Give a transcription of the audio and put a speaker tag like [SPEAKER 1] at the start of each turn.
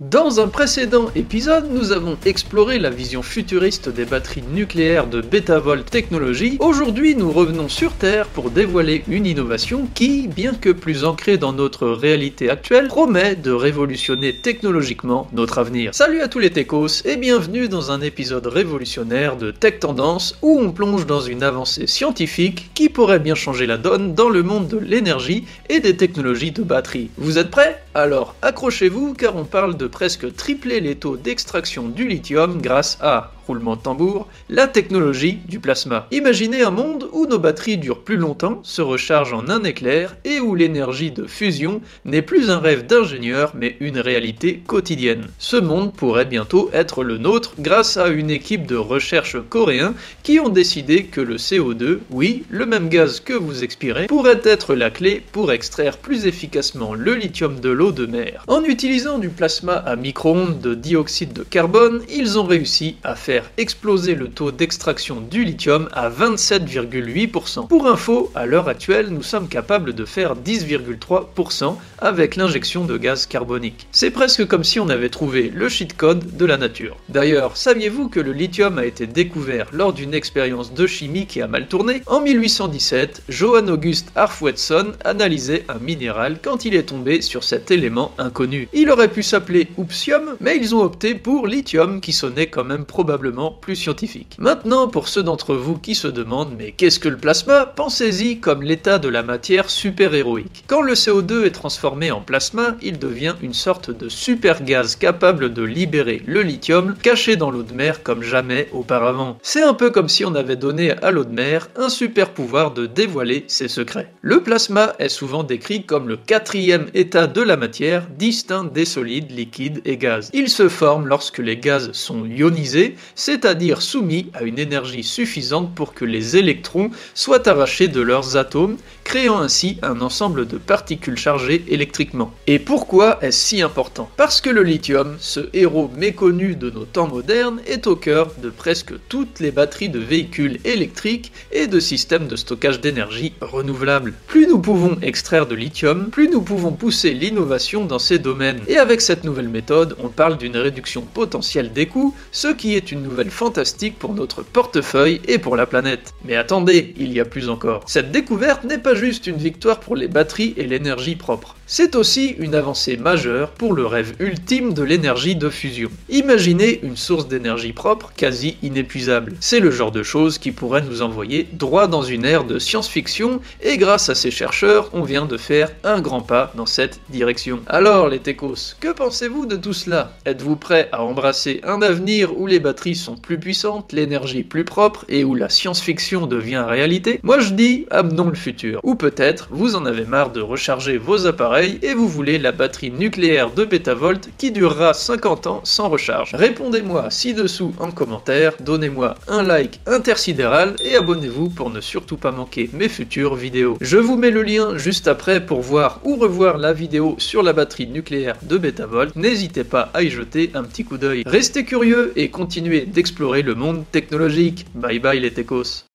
[SPEAKER 1] Dans un précédent épisode, nous avons exploré la vision futuriste des batteries nucléaires de Betavolt Technologies. Aujourd'hui, nous revenons sur Terre pour dévoiler une innovation qui, bien que plus ancrée dans notre réalité actuelle, promet de révolutionner technologiquement notre avenir. Salut à tous les techos et bienvenue dans un épisode révolutionnaire de Tech Tendance où on plonge dans une avancée scientifique qui pourrait bien changer la donne dans le monde de l'énergie et des technologies de batterie. Vous êtes prêts? Alors accrochez-vous car on parle de presque tripler les taux d'extraction du lithium grâce à de tambour, la technologie du plasma. Imaginez un monde où nos batteries durent plus longtemps, se rechargent en un éclair et où l'énergie de fusion n'est plus un rêve d'ingénieur mais une réalité quotidienne. Ce monde pourrait bientôt être le nôtre grâce à une équipe de recherche coréens qui ont décidé que le CO2, oui, le même gaz que vous expirez, pourrait être la clé pour extraire plus efficacement le lithium de l'eau de mer. En utilisant du plasma à micro-ondes de dioxyde de carbone, ils ont réussi à faire exploser le taux d'extraction du lithium à 27,8%. Pour info, à l'heure actuelle, nous sommes capables de faire 10,3% avec l'injection de gaz carbonique. C'est presque comme si on avait trouvé le cheat code de la nature. D'ailleurs, saviez-vous que le lithium a été découvert lors d'une expérience de chimie qui a mal tourné? En 1817, Johann August Arfwedson analysait un minéral quand il est tombé sur cet élément inconnu. Il aurait pu s'appeler oupsium, mais ils ont opté pour lithium qui sonnait quand même probablement plus scientifique. Maintenant, pour ceux d'entre vous qui se demandent mais qu'est-ce que le plasma? Pensez-y comme l'état de la matière super-héroïque. Quand le CO2 est transformé en plasma, il devient une sorte de super gaz capable de libérer le lithium caché dans l'eau de mer comme jamais auparavant. C'est un peu comme si on avait donné à l'eau de mer un super pouvoir de dévoiler ses secrets. Le plasma est souvent décrit comme le quatrième état de la matière distinct des solides, liquides et gaz. Il se forme lorsque les gaz sont ionisés, c'est-à-dire soumis à une énergie suffisante pour que les électrons soient arrachés de leurs atomes, créant ainsi un ensemble de particules chargées électriquement. Et pourquoi est-ce si important? Parce que le lithium, ce héros méconnu de nos temps modernes, est au cœur de presque toutes les batteries de véhicules électriques et de systèmes de stockage d'énergie renouvelables. Plus nous pouvons extraire de lithium, plus nous pouvons pousser l'innovation dans ces domaines. Et avec cette nouvelle méthode, on parle d'une réduction potentielle des coûts, ce qui est une fantastique pour notre portefeuille et pour la planète. Mais attendez, il y a plus encore. Cette découverte n'est pas juste une victoire pour les batteries et l'énergie propre. C'est aussi une avancée majeure pour le rêve ultime de l'énergie de fusion. Imaginez une source d'énergie propre quasi inépuisable. C'est le genre de choses qui pourrait nous envoyer droit dans une ère de science-fiction et grâce à ces chercheurs, on vient de faire un grand pas dans cette direction. Alors les techos, que pensez-vous de tout cela? Êtes-vous prêt à embrasser un avenir où les batteries sont plus puissantes, l'énergie plus propre et où la science-fiction devient réalité, moi je dis amenons le futur. Ou peut-être vous en avez marre de recharger vos appareils et vous voulez la batterie nucléaire de Betavolt qui durera 50 ans sans recharge. Répondez-moi ci-dessous en commentaire, donnez-moi un like intersidéral et abonnez-vous pour ne surtout pas manquer mes futures vidéos. Je vous mets le lien juste après pour voir ou revoir la vidéo sur la batterie nucléaire de Betavolt. N'hésitez pas à y jeter un petit coup d'œil. Restez curieux et continuez d'explorer le monde technologique. Bye bye les techos